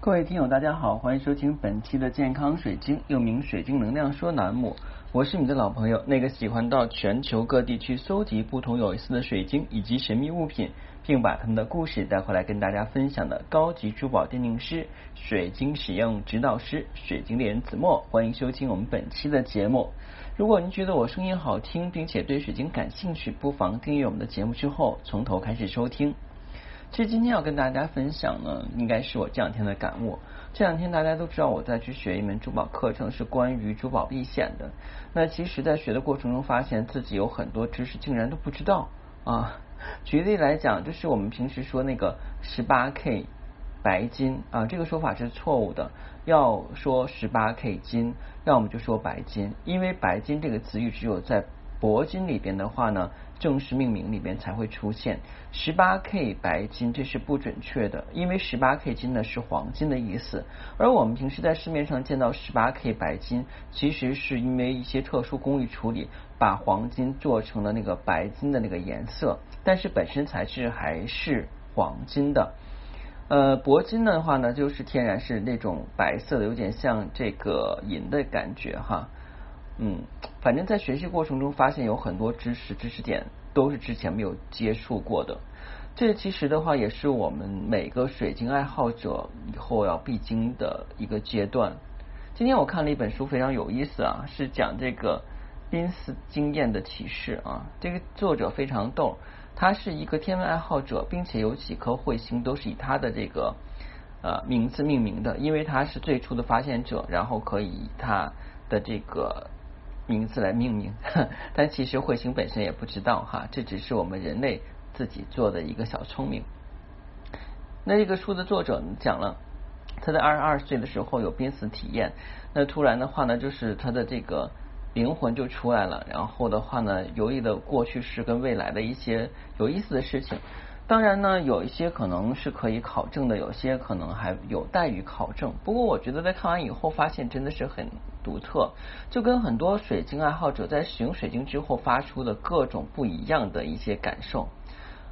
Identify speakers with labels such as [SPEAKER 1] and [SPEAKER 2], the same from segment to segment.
[SPEAKER 1] 各位听友，大家好，欢迎收听本期的健康水晶，又名水晶能量说栏目。我是你的老朋友，那个喜欢到全球各地去搜集不同有意思的水晶以及神秘物品，并把他们的故事带回来跟大家分享的高级珠宝鉴定师、水晶使用指导师、水晶猎人子墨。欢迎收听我们本期的节目。如果您觉得我声音好听，并且对水晶感兴趣，不妨订阅我们的节目之后从头开始收听。其实今天要跟大家分享呢，应该是我这两天的感悟。这两天大家都知道我在去学一门珠宝课程，是关于珠宝避险的。那其实，在学的过程中，发现自己有很多知识竟然都不知道啊。举例来讲，就是我们平时说那个十八 K 白金啊，这个说法是错误的。要说十八 K 金，要么就说白金，因为白金这个词语只有在铂金里边的话呢。正式命名里边才会出现十八 K 白金，这是不准确的，因为十八 K 金呢是黄金的意思，而我们平时在市面上见到十八 K 白金，其实是因为一些特殊工艺处理，把黄金做成了那个白金的那个颜色，但是本身材质还是黄金的。呃，铂金的话呢，就是天然是那种白色的，有点像这个银的感觉哈。嗯，反正在学习过程中发现有很多知识知识点都是之前没有接触过的，这其实的话也是我们每个水晶爱好者以后要必经的一个阶段。今天我看了一本书，非常有意思啊，是讲这个濒死经验的启示啊。这个作者非常逗，他是一个天文爱好者，并且有几颗彗星都是以他的这个呃名字命名的，因为他是最初的发现者，然后可以他的这个。名字来命名，但其实彗星本身也不知道哈，这只是我们人类自己做的一个小聪明。那这个书的作者讲了，他在二十二岁的时候有濒死体验，那突然的话呢，就是他的这个灵魂就出来了，然后的话呢，游历的过去式跟未来的一些有意思的事情。当然呢，有一些可能是可以考证的，有些可能还有待于考证。不过我觉得在看完以后，发现真的是很独特，就跟很多水晶爱好者在使用水晶之后发出的各种不一样的一些感受。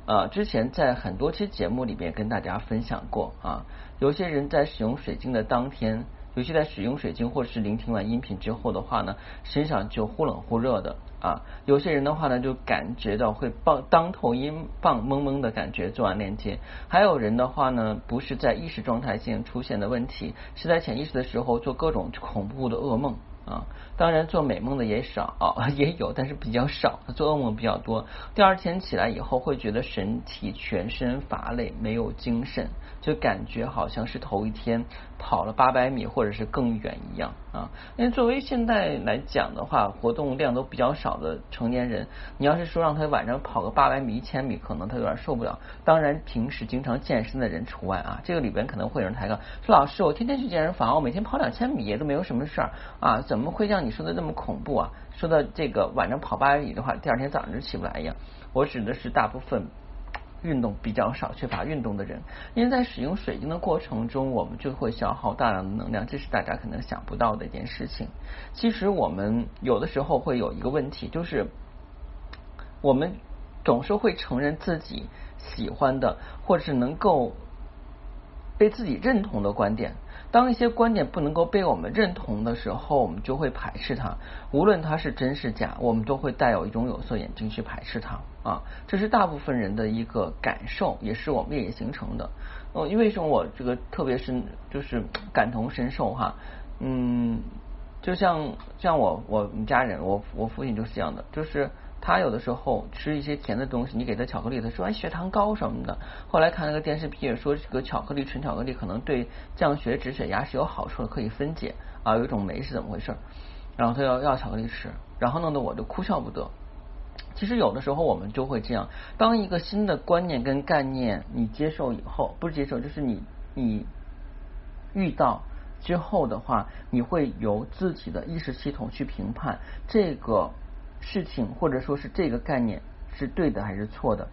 [SPEAKER 1] 呃，之前在很多期节目里边跟大家分享过啊，有些人在使用水晶的当天。尤其在使用水晶或者是聆听完音频之后的话呢，身上就忽冷忽热的啊。有些人的话呢，就感觉到会棒当头音棒懵懵的感觉，做完链接。还有人的话呢，不是在意识状态性出现的问题，是在潜意识的时候做各种恐怖的噩梦。啊，当然做美梦的也少，也有，但是比较少。做噩梦比较多。第二天起来以后，会觉得身体全身乏累，没有精神，就感觉好像是头一天跑了八百米或者是更远一样啊。因为作为现在来讲的话，活动量都比较少的成年人，你要是说让他晚上跑个八百米、一千米，可能他有点受不了。当然，平时经常健身的人除外啊。这个里边可能会有人抬杠说：“老师，我天天去健身房，我每天跑两千米也都没有什么事儿啊。”怎么会像你说的那么恐怖啊？说到这个晚上跑八百米的话，第二天早上就起不来一样。我指的是大部分运动比较少、缺乏运动的人，因为在使用水晶的过程中，我们就会消耗大量的能量，这是大家可能想不到的一件事情。其实我们有的时候会有一个问题，就是我们总是会承认自己喜欢的，或者是能够被自己认同的观点。当一些观点不能够被我们认同的时候，我们就会排斥它。无论它是真是假，我们都会带有一种有色眼镜去排斥它啊。这是大部分人的一个感受，也是我们也形成的。哦，因为什么我这个特别是就是感同身受哈，嗯，就像像我我们家人，我我父亲就是这样的，就是。他有的时候吃一些甜的东西，你给他巧克力，他说哎血糖高什么的。后来看那个电视片说这个巧克力纯巧克力可能对降血脂、血压是有好处的，可以分解啊，有一种酶是怎么回事？然后他要要巧克力吃，然后弄得我就哭笑不得。其实有的时候我们就会这样，当一个新的观念跟概念你接受以后，不是接受就是你你遇到之后的话，你会由自己的意识系统去评判这个。事情或者说是这个概念是对的还是错的，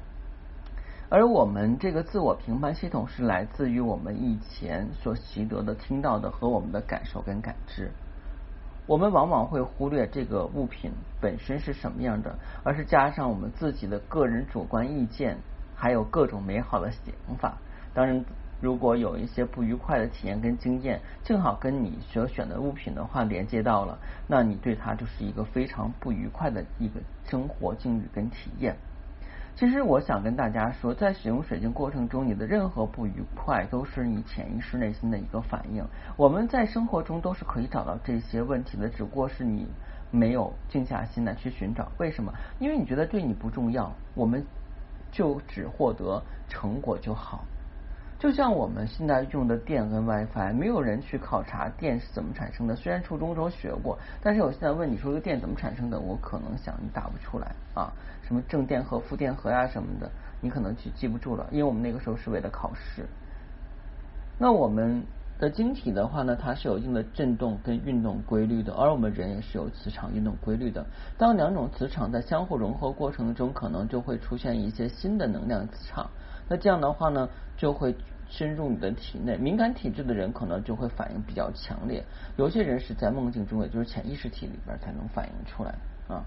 [SPEAKER 1] 而我们这个自我评判系统是来自于我们以前所习得的、听到的和我们的感受跟感知。我们往往会忽略这个物品本身是什么样的，而是加上我们自己的个人主观意见，还有各种美好的想法。当然，如果有一些不愉快的体验跟经验，正好跟你所选的物品的话连接到了，那你对它就是一个非常不愉快的一个生活境遇跟体验。其实我想跟大家说，在使用水晶过程中，你的任何不愉快都是你潜意识内心的一个反应。我们在生活中都是可以找到这些问题的，只不过是你没有静下心来去寻找。为什么？因为你觉得对你不重要，我们就只获得成果就好。就像我们现在用的电跟 WiFi，没有人去考察电是怎么产生的。虽然初中时候学过，但是我现在问你说这个电怎么产生的，我可能想你答不出来啊。什么正电荷、负电荷呀什么的，你可能记记不住了，因为我们那个时候是为了考试。那我们的晶体的话呢，它是有一定的振动跟运动规律的，而我们人也是有磁场运动规律的。当两种磁场在相互融合过程中，可能就会出现一些新的能量磁场。那这样的话呢，就会。深入你的体内，敏感体质的人可能就会反应比较强烈。有些人是在梦境中，也就是潜意识体里边才能反映出来啊。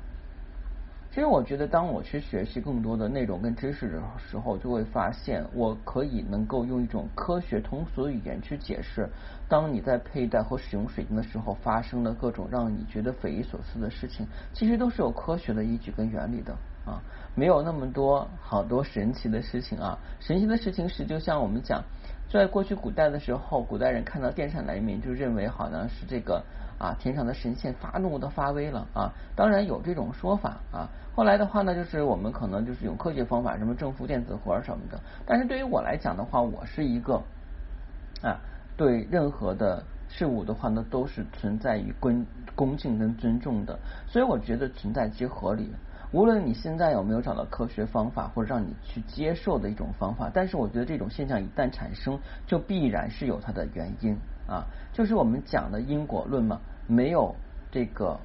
[SPEAKER 1] 其实我觉得，当我去学习更多的内容跟知识的时候，就会发现我可以能够用一种科学通俗的语言去解释，当你在佩戴和使用水晶的时候发生的各种让你觉得匪夷所思的事情，其实都是有科学的依据跟原理的。啊，没有那么多好多神奇的事情啊！神奇的事情是，就像我们讲，在过去古代的时候，古代人看到电闪雷鸣，就认为好像是这个啊天上的神仙发怒的发威了啊。当然有这种说法啊。后来的话呢，就是我们可能就是用科学方法，什么正负电子活什么的。但是对于我来讲的话，我是一个啊，对任何的事物的话呢，都是存在于恭恭敬跟尊重的，所以我觉得存在即合理。无论你现在有没有找到科学方法或者让你去接受的一种方法，但是我觉得这种现象一旦产生，就必然是有它的原因啊，就是我们讲的因果论嘛，没有这个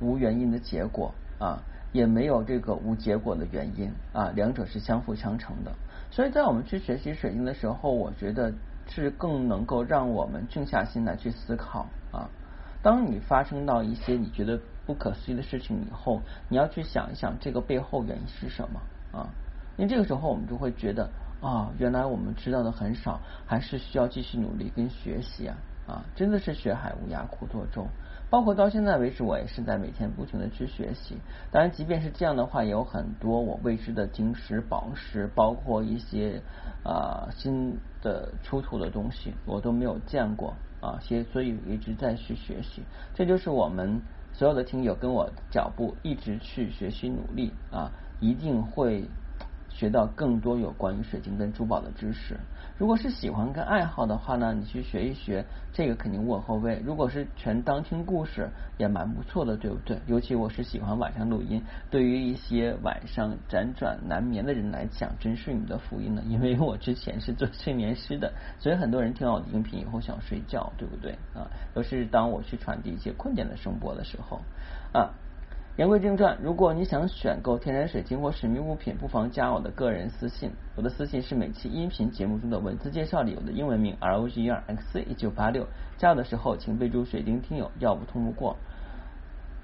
[SPEAKER 1] 无原因的结果啊，也没有这个无结果的原因啊，两者是相辅相成的。所以在我们去学习水晶的时候，我觉得是更能够让我们静下心来去思考啊。当你发生到一些你觉得不可思议的事情以后，你要去想一想这个背后原因是什么啊？因为这个时候我们就会觉得啊，原来我们知道的很少，还是需要继续努力跟学习啊啊！真的是学海无涯苦作舟。包括到现在为止，我也是在每天不停的去学习。当然，即便是这样的话，也有很多我未知的晶石、宝石，包括一些啊新的出土的东西，我都没有见过。啊，所所以一直在去学习，这就是我们所有的听友跟我脚步一直去学习努力啊，一定会。学到更多有关于水晶跟珠宝的知识。如果是喜欢跟爱好的话呢，你去学一学，这个肯定无可厚非。如果是全当听故事，也蛮不错的，对不对？尤其我是喜欢晚上录音，对于一些晚上辗转难眠的人来讲，真是你的福音呢。因为我之前是做催眠师的，所以很多人听到我的音频以后想睡觉，对不对？啊，都是当我去传递一些困点的声波的时候啊。言归正传，如果你想选购天然水晶或神秘物品，不妨加我的个人私信。我的私信是每期音频节目中的文字介绍里有的英文名 R O G E R X C 一九八六。加我的时候，请备注“水晶听友”，要不通不过。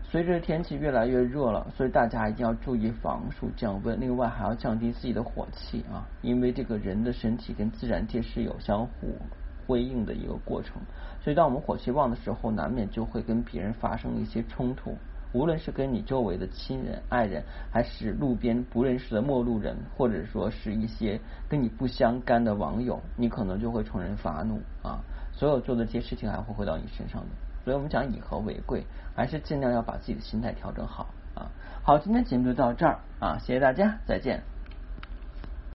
[SPEAKER 1] 随着天气越来越热了，所以大家一定要注意防暑降温。另外，还要降低自己的火气啊，因为这个人的身体跟自然界是有相互辉映的一个过程。所以，当我们火气旺的时候，难免就会跟别人发生一些冲突。无论是跟你周围的亲人、爱人，还是路边不认识的陌路人，或者说是一些跟你不相干的网友，你可能就会冲人发怒啊！所有做的这些事情还会回到你身上的。所以我们讲以和为贵，还是尽量要把自己的心态调整好啊！好，今天节目就到这儿啊，谢谢大家，再见。